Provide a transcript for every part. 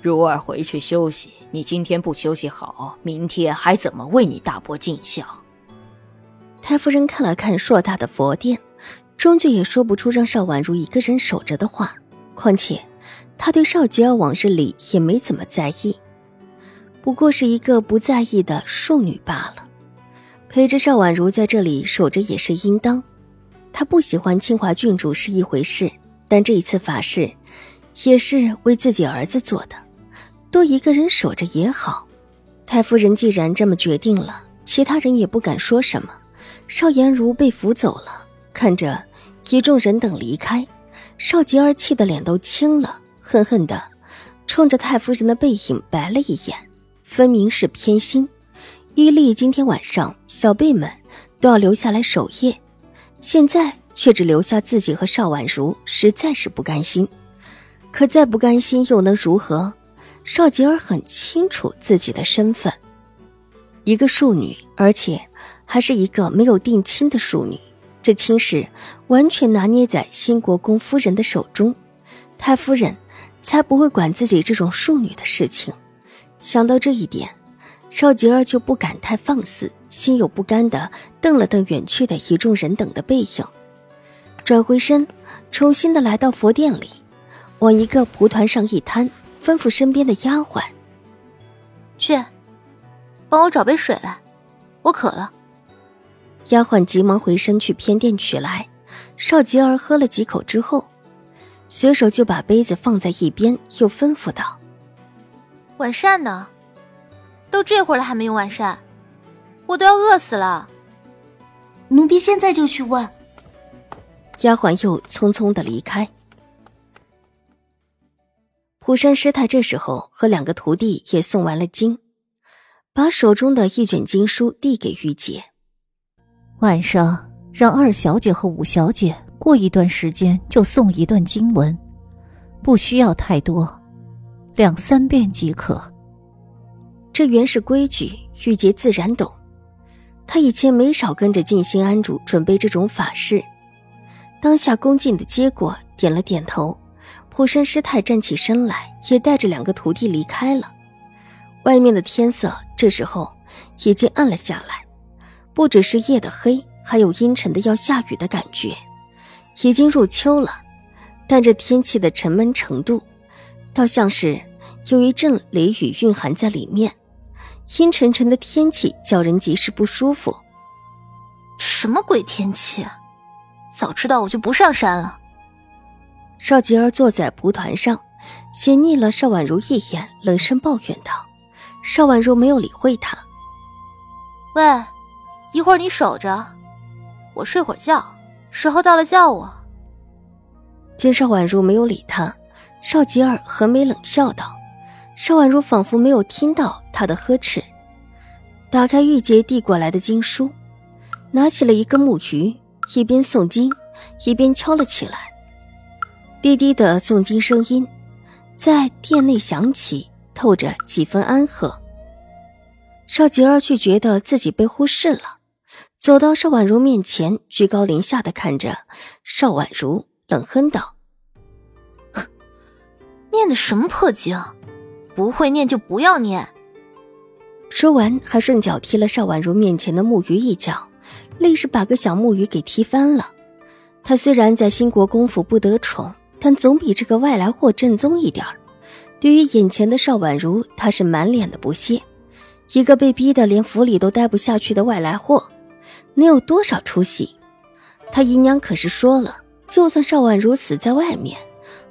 如儿回去休息，你今天不休息好，明天还怎么为你大伯尽孝？太夫人看了看硕大的佛殿，终究也说不出让邵婉如一个人守着的话。况且，她对邵吉儿往日里也没怎么在意，不过是一个不在意的庶女罢了。陪着邵婉如在这里守着也是应当。她不喜欢清华郡主是一回事，但这一次法事，也是为自己儿子做的。多一个人守着也好，太夫人既然这么决定了，其他人也不敢说什么。邵颜如被扶走了，看着一众人等离开，邵吉儿气得脸都青了，恨恨的冲着太夫人的背影白了一眼，分明是偏心。伊利今天晚上小辈们都要留下来守夜，现在却只留下自己和邵婉如，实在是不甘心。可再不甘心又能如何？邵吉儿很清楚自己的身份，一个庶女，而且还是一个没有定亲的庶女。这亲事完全拿捏在新国公夫人的手中，太夫人才不会管自己这种庶女的事情。想到这一点，邵吉儿就不敢太放肆，心有不甘的瞪了瞪远去的一众人等的背影，转回身，重新的来到佛殿里，往一个蒲团上一瘫。吩咐身边的丫鬟：“去，帮我找杯水来，我渴了。”丫鬟急忙回身去偏殿取来。邵吉儿喝了几口之后，随手就把杯子放在一边，又吩咐道：“晚膳呢？都这会儿了还没有晚膳，我都要饿死了。”奴婢现在就去问。丫鬟又匆匆的离开。虎山师太这时候和两个徒弟也送完了经，把手中的一卷经书递给玉洁。晚上让二小姐和五小姐过一段时间就诵一段经文，不需要太多，两三遍即可。这原是规矩，玉洁自然懂。她以前没少跟着静心安主准备这种法事，当下恭敬的接过，点了点头。虎山师太站起身来，也带着两个徒弟离开了。外面的天色这时候已经暗了下来，不只是夜的黑，还有阴沉的要下雨的感觉。已经入秋了，但这天气的沉闷程度，倒像是有一阵雷雨蕴含在里面。阴沉沉的天气叫人极是不舒服。什么鬼天气？早知道我就不上山了。邵吉儿坐在蒲团上，斜睨了邵婉如一眼，冷声抱怨道：“邵婉如没有理会他。喂，一会儿你守着，我睡会儿觉，时候到了叫我。”见邵婉如没有理他，邵吉儿横眉冷笑道：“邵婉如仿佛没有听到他的呵斥，打开玉洁递过来的经书，拿起了一个木鱼，一边诵经，一边敲了起来。”低低的诵经声音，在殿内响起，透着几分安和。邵吉儿却觉得自己被忽视了，走到邵婉如面前，居高临下的看着邵婉如，冷哼道：“念的什么破经？不会念就不要念。”说完，还顺脚踢了邵婉如面前的木鱼一脚，立时把个小木鱼给踢翻了。他虽然在兴国公府不得宠。但总比这个外来货正宗一点对于眼前的邵婉如，他是满脸的不屑。一个被逼得连府里都待不下去的外来货，能有多少出息？他姨娘可是说了，就算邵婉如死在外面，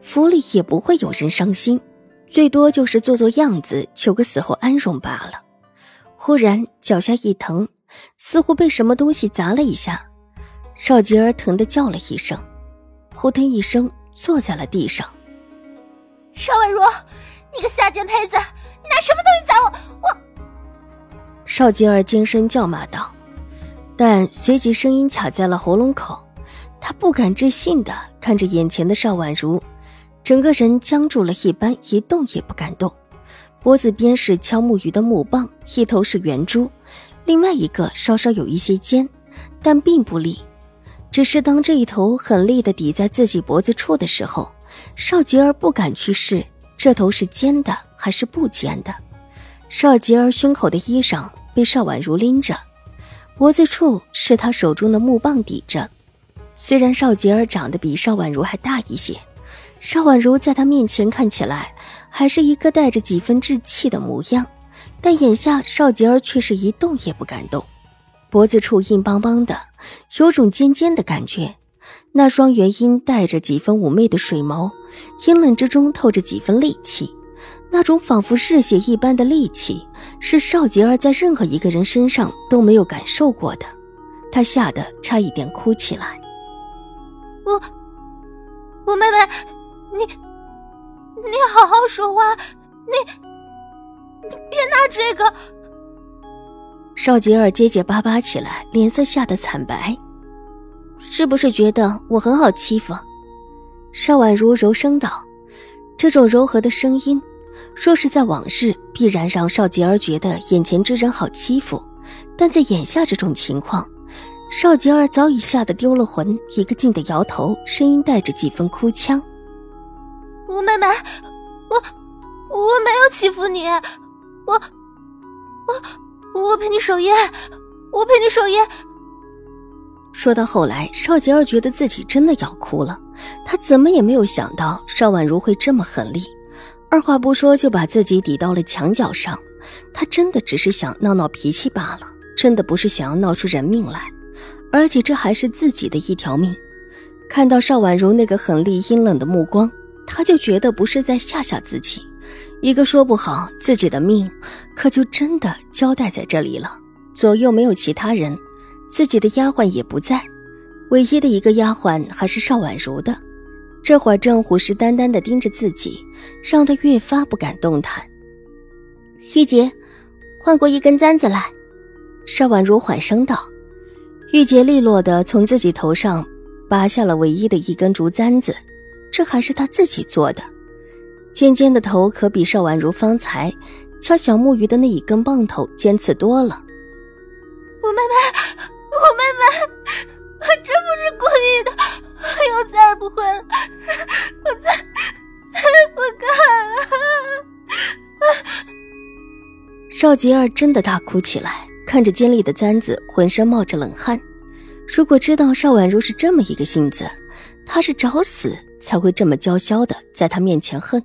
府里也不会有人伤心，最多就是做做样子，求个死后安荣罢了。忽然脚下一疼，似乎被什么东西砸了一下，邵吉儿疼得叫了一声，扑腾一声。坐在了地上，邵婉如，你个下贱胚子，你拿什么东西砸我？我……邵吉儿尖声叫骂道，但随即声音卡在了喉咙口。他不敢置信的看着眼前的邵婉如，整个人僵住了一般，一动也不敢动。脖子边是敲木鱼的木棒，一头是圆珠，另外一个稍稍有一些尖，但并不利。只是当这一头狠厉的抵在自己脖子处的时候，邵吉儿不敢去试这头是尖的还是不尖的。邵吉儿胸口的衣裳被邵婉如拎着，脖子处是他手中的木棒抵着。虽然邵吉儿长得比邵婉如还大一些，邵婉如在他面前看起来还是一个带着几分稚气的模样，但眼下邵吉儿却是一动也不敢动，脖子处硬邦邦的，有种尖尖的感觉。那双元音带着几分妩媚的水眸，阴冷之中透着几分戾气，那种仿佛嗜血一般的戾气，是邵杰儿在任何一个人身上都没有感受过的。他吓得差一点哭起来。我，我妹妹，你，你好好说话，你，你别拿这个。邵吉儿结结巴巴起来，脸色吓得惨白。是不是觉得我很好欺负？邵婉如柔声道：“这种柔和的声音，若是在往日，必然让邵吉儿觉得眼前之人好欺负，但在眼下这种情况。”邵吉儿早已吓得丢了魂，一个劲的摇头，声音带着几分哭腔：“吴妹妹，我我没有欺负你，我我我陪你守夜，我陪你守夜。”说到后来，邵杰儿觉得自己真的要哭了。他怎么也没有想到邵婉如会这么狠厉，二话不说就把自己抵到了墙角上。他真的只是想闹闹脾气罢了，真的不是想要闹出人命来。而且这还是自己的一条命。看到邵婉如那个狠厉阴冷的目光，他就觉得不是在吓吓自己。一个说不好，自己的命可就真的交代在这里了。左右没有其他人，自己的丫鬟也不在，唯一的一个丫鬟还是邵婉如的。这会儿正虎视眈眈地盯着自己，让他越发不敢动弹。玉洁，换过一根簪子来。邵婉如缓声道。玉洁利落地从自己头上拔下了唯一的一根竹簪子，这还是她自己做的。尖尖的头可比邵婉如方才敲小木鱼的那一根棒头尖刺多了。我妹妹，我妹妹，我真不是故意的，我以后再也不会了，我再再也不敢了。邵吉儿真的大哭起来。看着尖利的簪子，浑身冒着冷汗。如果知道邵婉如是这么一个性子，他是找死才会这么娇羞的在他面前恨。